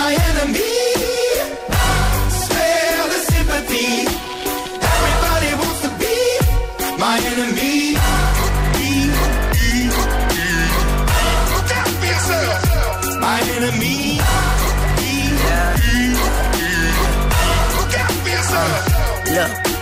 My enemy.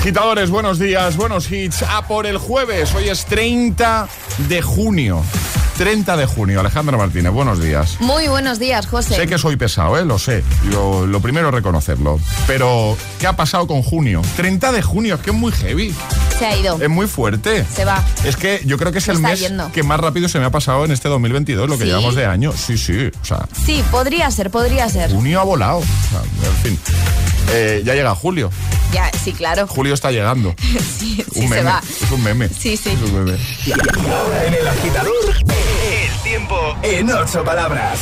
Agitadores, buenos días, buenos hits. A por el jueves, hoy es 30 de junio. 30 de junio, Alejandra Martínez, buenos días. Muy buenos días, José. Sé que soy pesado, ¿eh? lo sé. Lo, lo primero es reconocerlo. Pero, ¿qué ha pasado con junio? 30 de junio, es que es muy heavy. Se ha ido. Es muy fuerte. Se va. Es que yo creo que es Se el mes yendo. que más rápido se me ha pasado en este 2022, lo que ¿Sí? llevamos de año. Sí, sí. O sea, Sí, podría ser, podría ser. junio ha volado. O sea, en fin. Eh, ya llega julio. Ya, sí, claro. Julio está llegando. Sí, sí se va. Es un meme. Sí, sí. Es un meme. Ahora en el agitador, el tiempo en ocho palabras.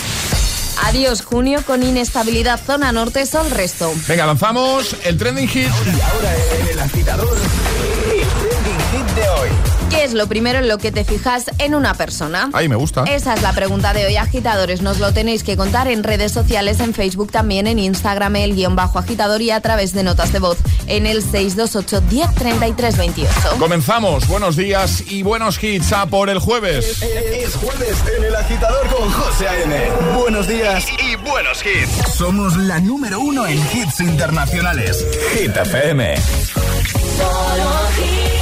Adiós, junio, con inestabilidad zona norte, sol resto. Venga, lanzamos el trending hit. Y ahora en el agitador, hit de hoy. ¿Qué es lo primero en lo que te fijas en una persona? Ahí me gusta. Esa es la pregunta de hoy, agitadores. Nos lo tenéis que contar en redes sociales, en Facebook, también en Instagram, el guion bajo agitador y a través de notas de voz en el 628 10 33 28. Comenzamos. Buenos días y buenos hits a por el jueves. Es jueves en el agitador con José A.M. Buenos días y, y buenos hits. Somos la número uno en hits internacionales. Hit FM. Where we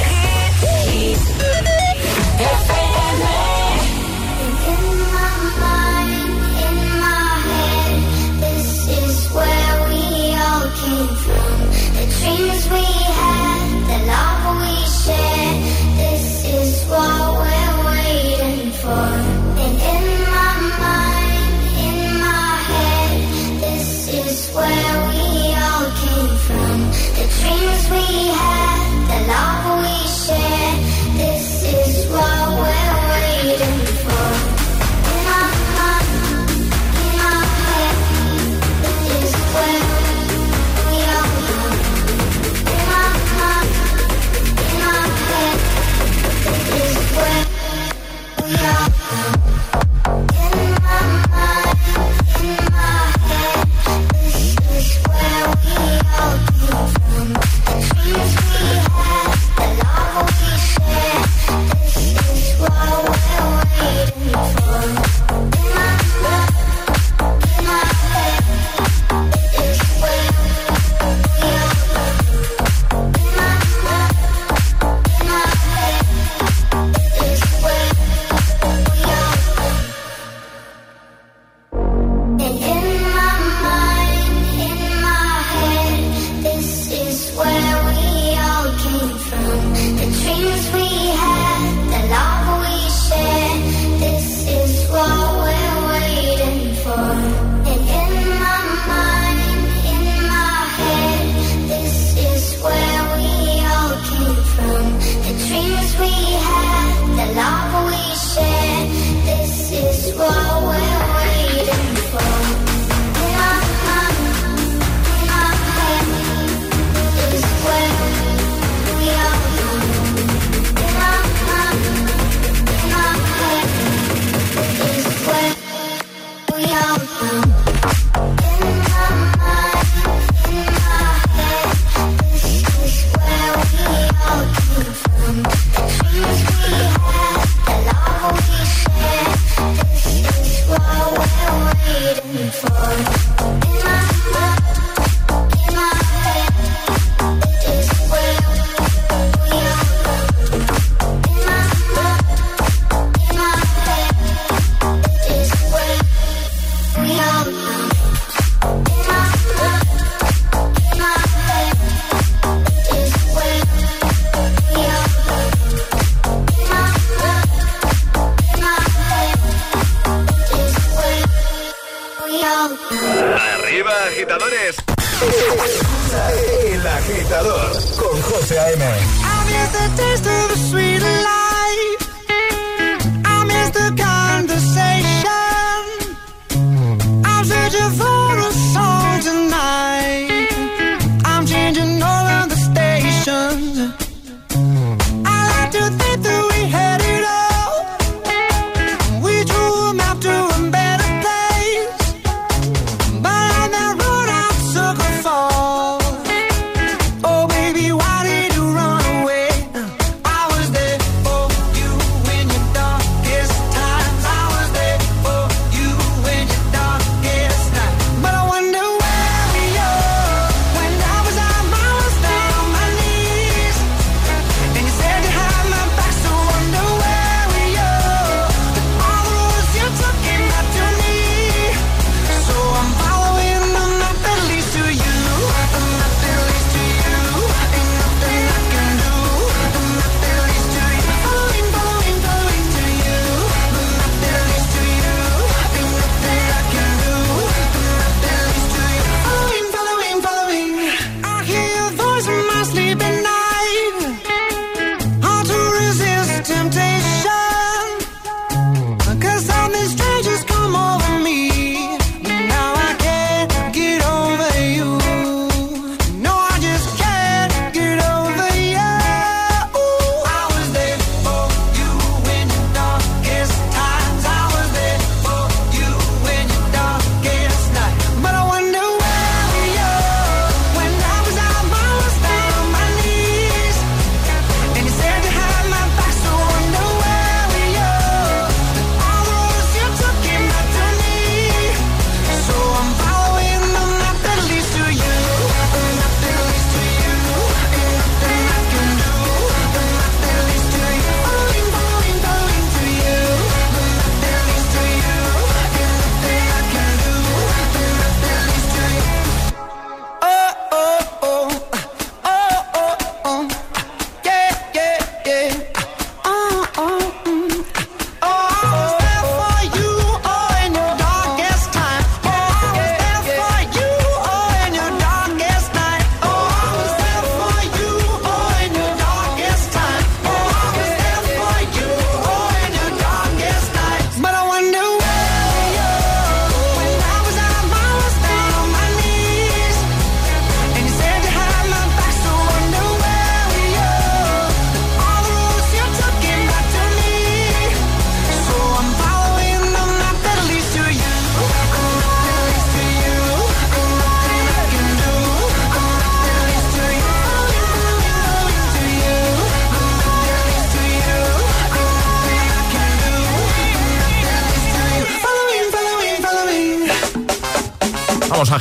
con José A.M.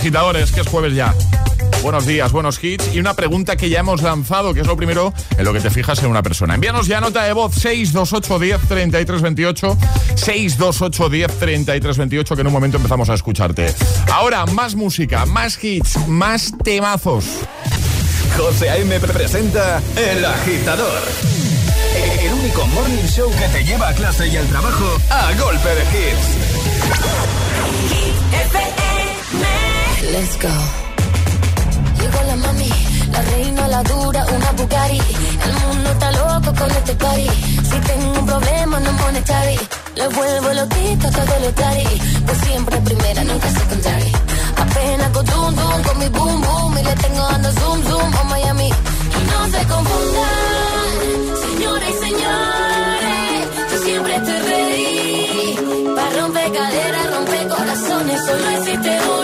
agitadores, que es jueves ya. Buenos días, buenos hits y una pregunta que ya hemos lanzado, que es lo primero en lo que te fijas en una persona. Envíanos ya nota de voz 628 10 33 28, 628 10 33 28, que en un momento empezamos a escucharte. Ahora, más música, más hits, más temazos. José A.M. presenta El Agitador. El único morning show que te lleva a clase y al trabajo a golpe de hits. Let's go. Llegó la mami, la reina, la dura, una Bugatti. El mundo está loco con este party. Si tengo un problema, no monetary. Le vuelvo loquito todo lo tari. Pues siempre primera, nunca secondary. Apenas con zoom, zoom, con mi boom, boom. Y le tengo dando zoom, zoom a Miami. Y no se confundan, señores y señores. Yo siempre estoy ready. Para romper caderas, romper corazones. Solo existe uno.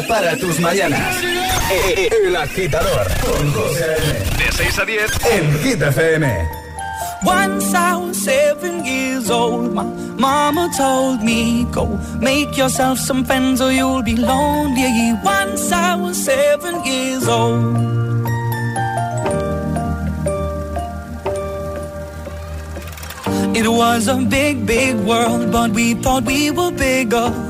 Positiva para tus mañanas. El agitador con José De 6 a 10 en Hit FM. Once I was seven years old, my mama told me, Go make yourself some friends or you'll be lonely. Once I was seven years old. It was a big, big world, but we thought we were bigger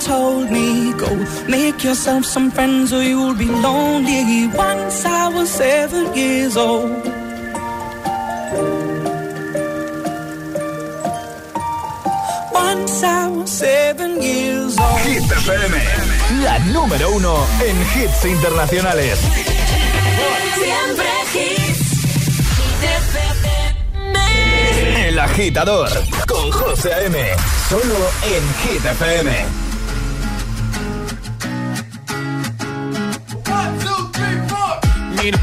told me, go make yourself some friends or you'll be lonely. Once I was seven years old. Once I was seven years old. Hit FM, la número uno en hits internacionales. Siempre hits. El agitador con José M. Solo en Hit FM.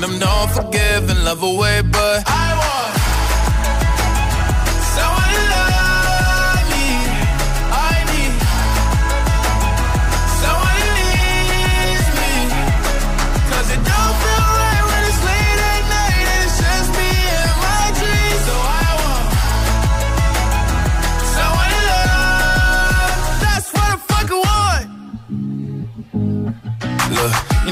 Long, and I'm not forgiving, love away, but I want.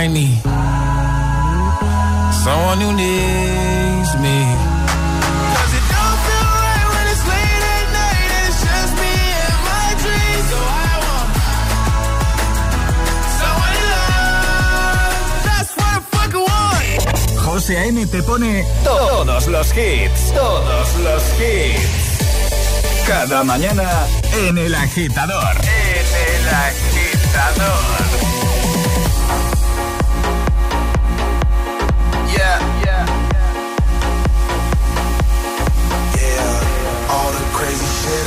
I need someone who needs me. José A.M. te pone todos los hits, todos los hits. Cada mañana en El Agitador. En El Agitador.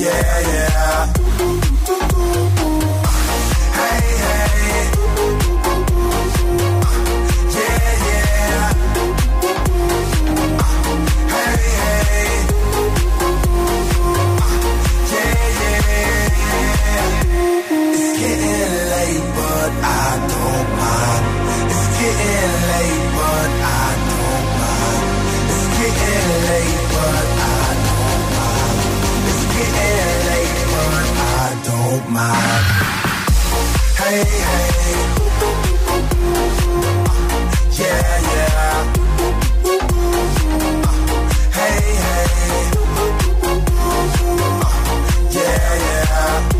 Yeah, yeah. Mind. Hey, hey. Yeah, yeah. Hey, hey. Yeah, yeah.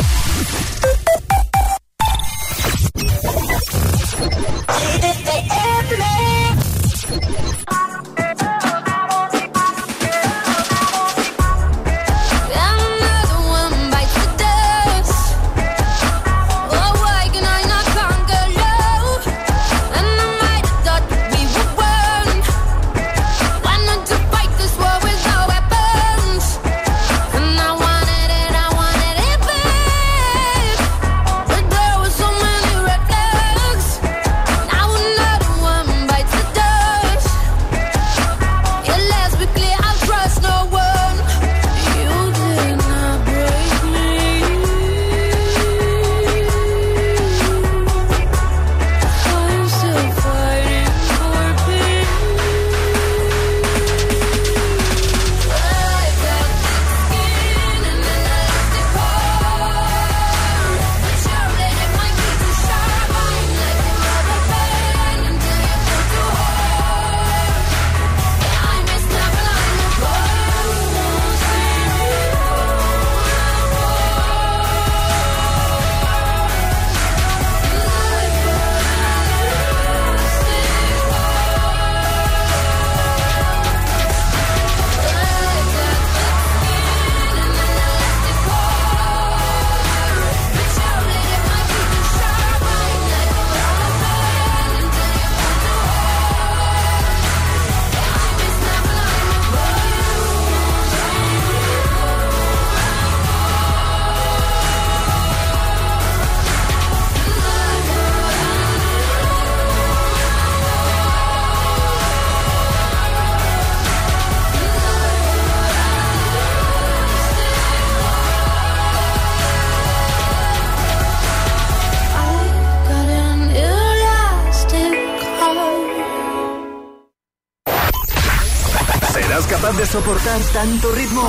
Soportar tanto ritmo?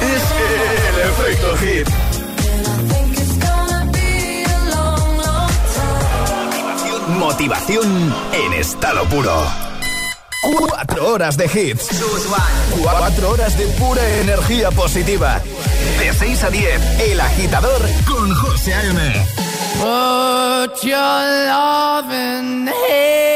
Es el efecto hit. Motivación en estado puro. Cuatro horas de hits. Cuatro horas de pura energía positiva. De 6 a 10, El Agitador con José A.M. Put your loving hand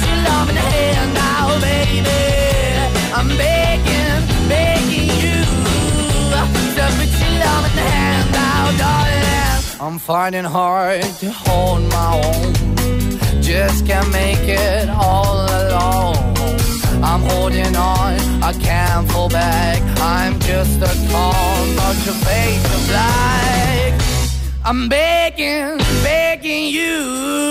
hand now, baby. I'm begging, begging you to put your hand darling. I'm finding hard to hold my own. Just can't make it all alone. I'm holding on, I can't fall back. I'm just a call, but your face is black. I'm begging, begging you.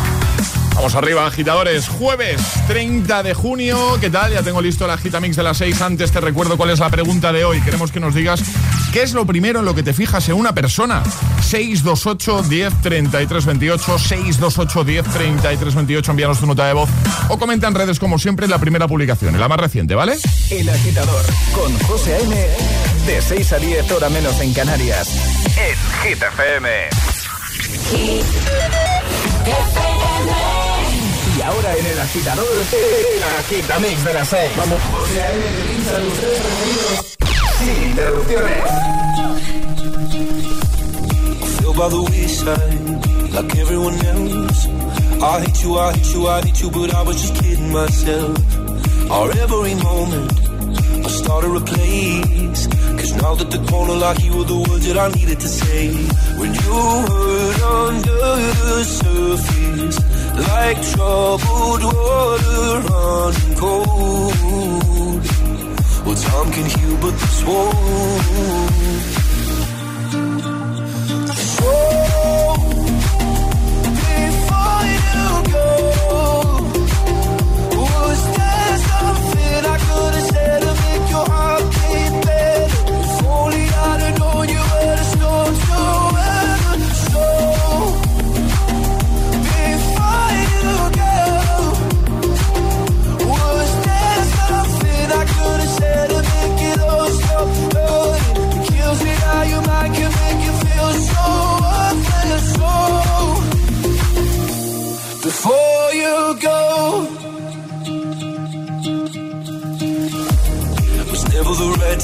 Vamos arriba, agitadores. Jueves 30 de junio. ¿Qué tal? Ya tengo listo la Agitamix de las 6. Antes te recuerdo cuál es la pregunta de hoy. Queremos que nos digas qué es lo primero en lo que te fijas en una persona. 628 10 33 28. 628 10 33 28. Envíanos tu nota de voz o comenta en redes, como siempre, en la primera publicación, en la más reciente, ¿vale? El Agitador con José A.M. De 6 a 10, hora menos en Canarias. En Hit FM. Y ahora en el agitador, el agitamix de las 6. Vamos. Sin interrupciones. Feel by the wayside, like everyone else. I hate you, I hate you, I hate you, but I was just kidding myself. Our every moment, I started a place. Cause now that the corner lock, you were the words that I needed to say. When you hurt under the surface, like troubled water running cold. Well, time can heal, but this won't. So, before you go, was there something I could have?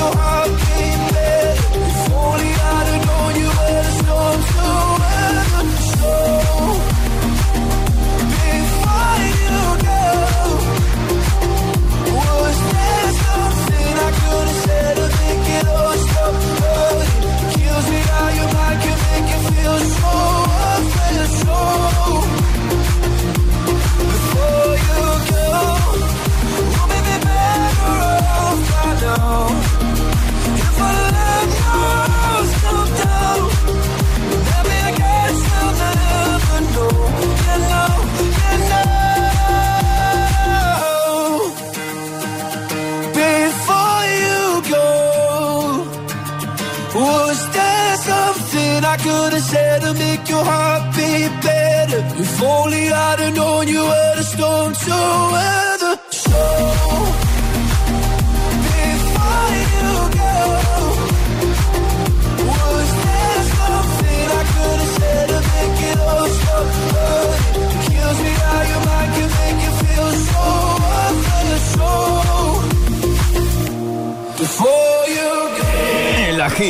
your heart.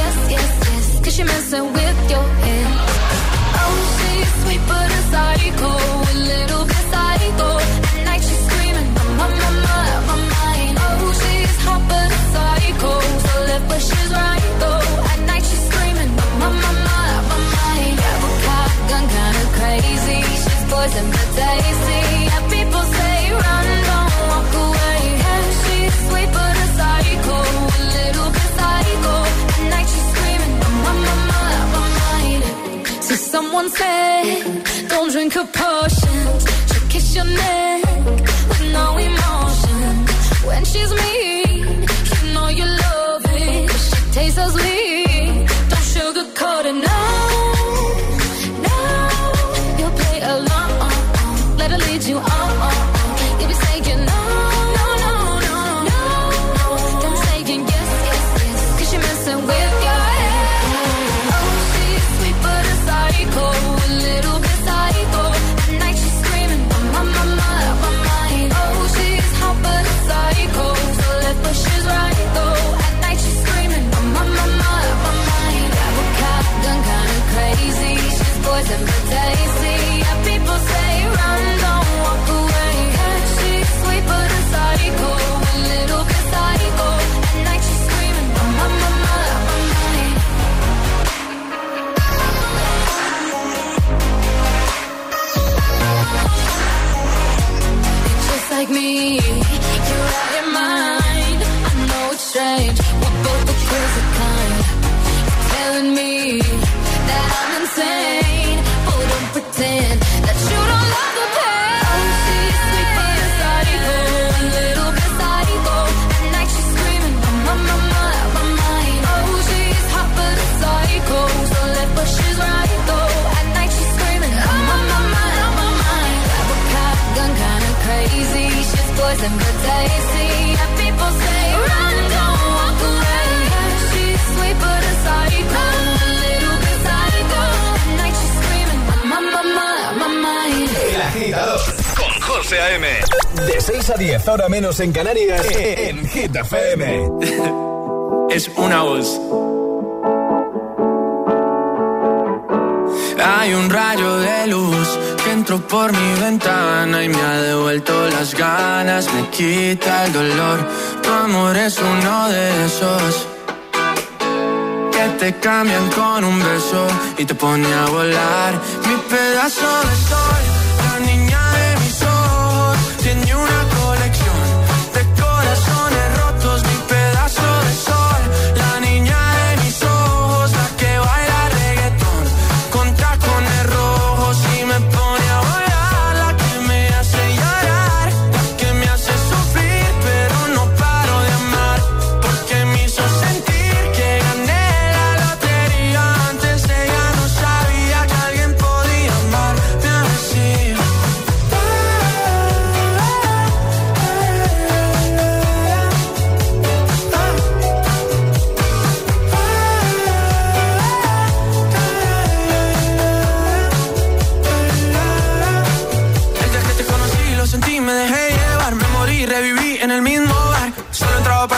yes, yes, yes. Cause you're messing with your head. Oh, she's sweet, but a psycho. A little bit psycho. At night she's screaming, I'm on my mind, my mind. Oh, she's hot, but a psycho. So left, but she's right, though. At night she's screaming, I'm on my mind, my mind. Got a gun, kinda crazy. She's poison, but tasty. someone said, don't drink a potion. She'll kiss your neck with no emotion when she's me. Me. 6 a 10, ahora menos en Canarias, en Hit FM. es una voz. Hay un rayo de luz que entró por mi ventana y me ha devuelto las ganas, me quita el dolor. Tu amor es uno de esos que te cambian con un beso y te pone a volar. Mi pedazo de sol, la niña de mis ojos, tiene una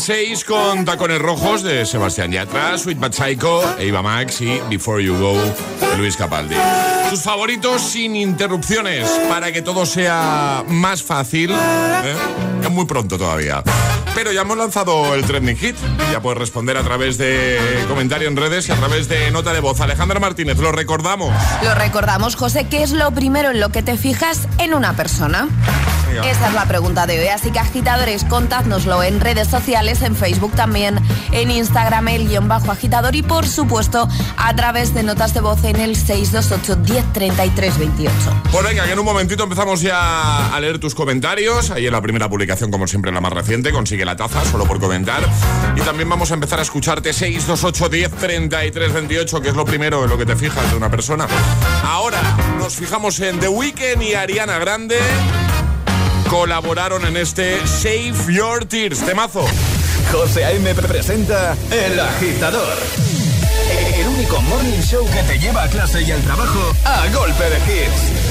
6 con tacones rojos de Sebastián Yatra, Sweet But Psycho, Eva Max y Before You Go Luis Capaldi. Tus favoritos sin interrupciones para que todo sea más fácil. ¿eh? Es muy pronto todavía. Pero ya hemos lanzado el trending hit. Ya puedes responder a través de comentario en redes y a través de nota de voz. Alejandra Martínez, lo recordamos. Lo recordamos, José, ¿qué es lo primero en lo que te fijas en una persona? Esa es la pregunta de hoy, así que agitadores, contádnoslo en redes sociales, en Facebook también, en Instagram, el guion bajo agitador y por supuesto a través de notas de voz en el 628 1033 28. Pues venga, que en un momentito empezamos ya a leer tus comentarios. Ahí en la primera publicación, como siempre, la más reciente, consigue la taza solo por comentar. Y también vamos a empezar a escucharte 628 10 33 28, que es lo primero en lo que te fijas de una persona. Ahora nos fijamos en The Weeknd y Ariana Grande colaboraron en este Save Your Tears. Temazo. José A.M. presenta El Agitador. El único morning show que te lleva a clase y al trabajo a golpe de hits.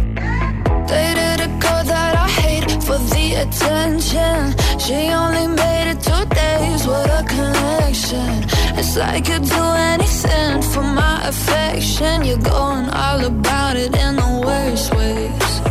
For the attention. She only made it two days with a connection. It's like you'd do anything for my affection. You're going all about it in the worst ways.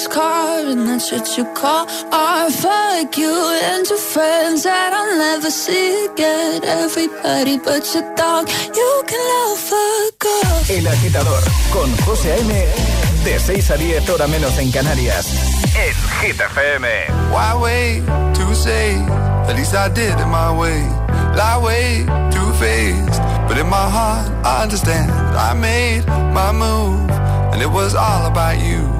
ass car and that's what you call art. Fuck you and your friends that I'll never see again. Everybody but your dog, you can love fuck off. El agitador con José A.M. De 6 a 10, hora menos en Canarias. En Hit FM. Why wait to say? At least I did it my way. Lie way too faced, but in my heart I understand. I made my move, and it was all about you.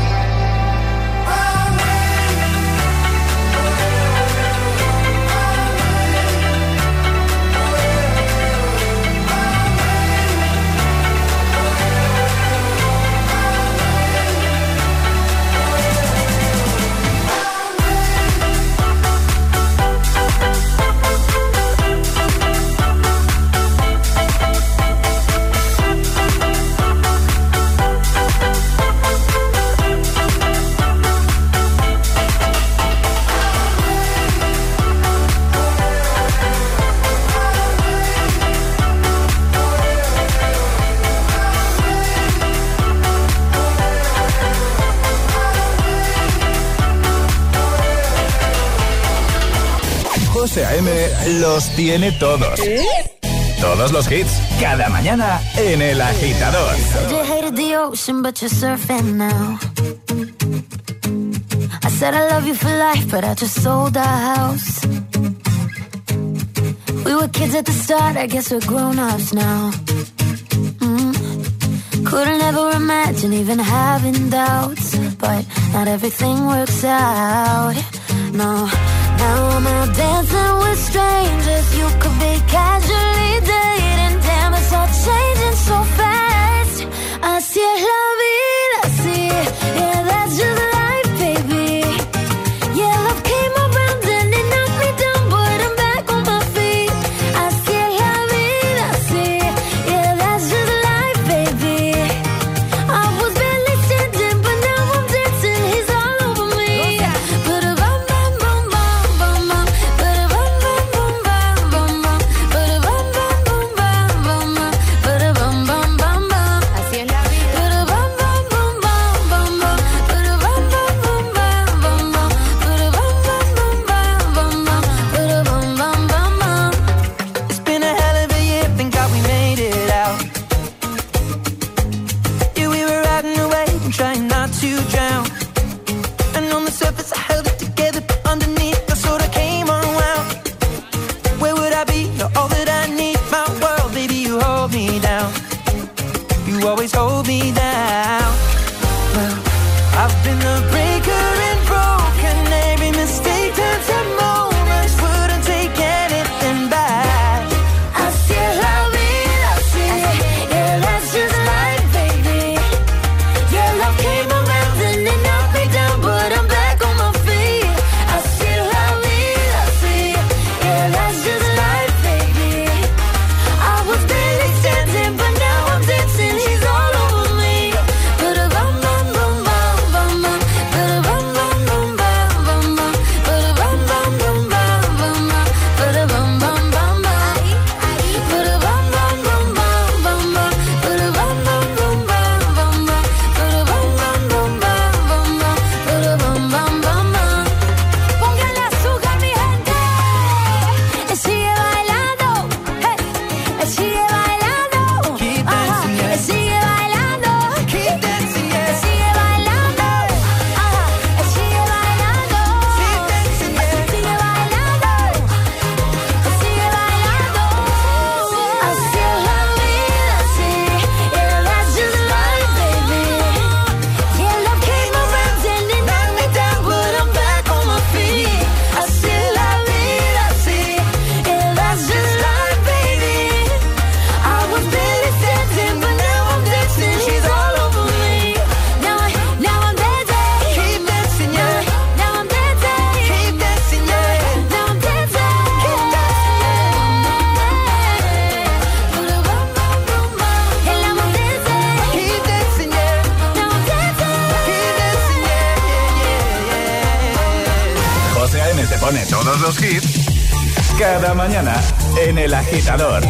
José A.M. los tiene todos. Todos los hits, cada mañana en El Agitador. I said I love you for life, but I just sold our house. We were kids at the start, I guess we're grown-ups now. Mm. Couldn't ever imagine even having doubts, but not everything works out. No. Now out dancing with strangers. You could be casually dating. Damn, it's all changing so fast. I see vida, agitador.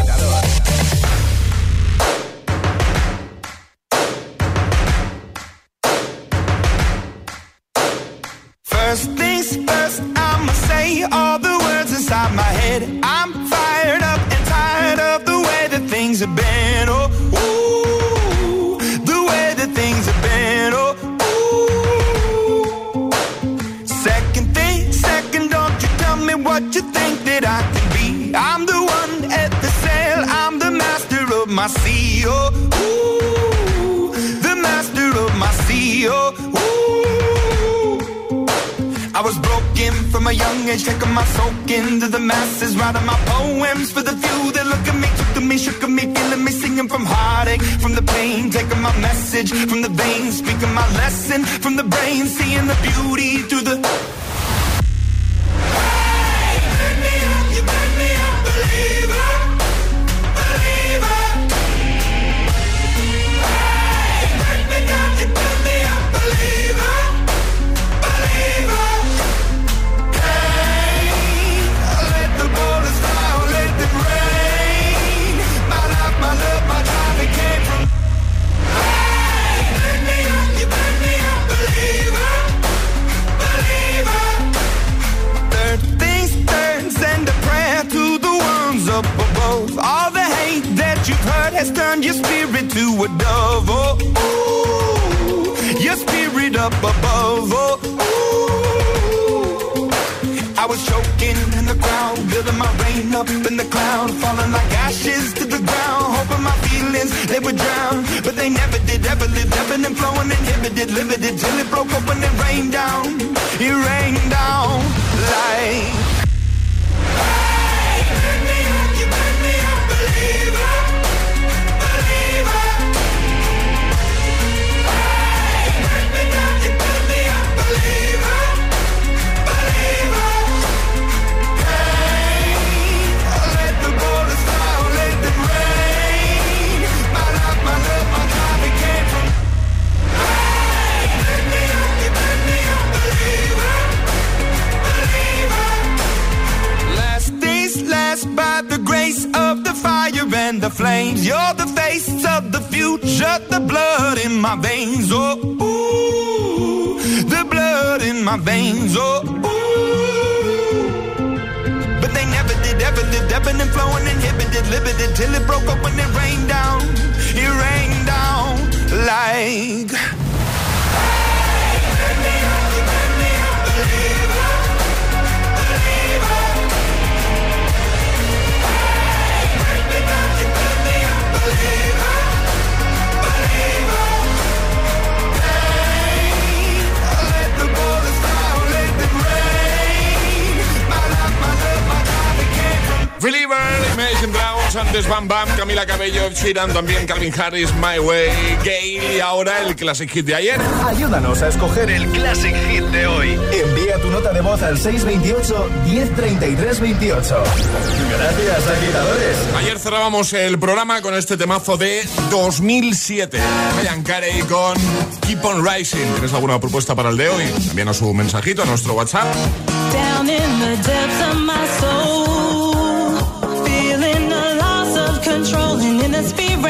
antes Bam Bam, Camila Cabello, Sheeran, también Calvin Harris, My Way, Gay y ahora el Classic Hit de ayer. Ayúdanos a escoger el Classic Hit de hoy. Envía tu nota de voz al 628 103328. Gracias, agitadores. Ayer cerrábamos el programa con este temazo de 2007. Ryan Carey con Keep on Rising. ¿Tienes alguna propuesta para el de hoy? Envíanos un mensajito a nuestro WhatsApp. Down in the depths of my soul. rolling in the spirit.